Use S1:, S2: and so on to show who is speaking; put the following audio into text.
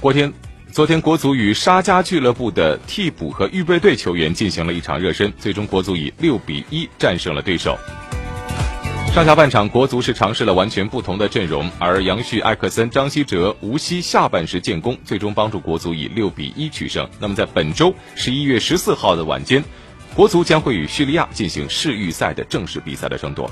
S1: 昨天，昨天国足与沙加俱乐部的替补和预备队球员进行了一场热身，最终国足以六比一战胜了对手。上下半场，国足是尝试了完全不同的阵容，而杨旭、艾克森、张稀哲、吴曦下半时建功，最终帮助国足以六比一取胜。那么，在本周十一月十四号的晚间，国足将会与叙利亚进行世预赛的正式比赛的争夺。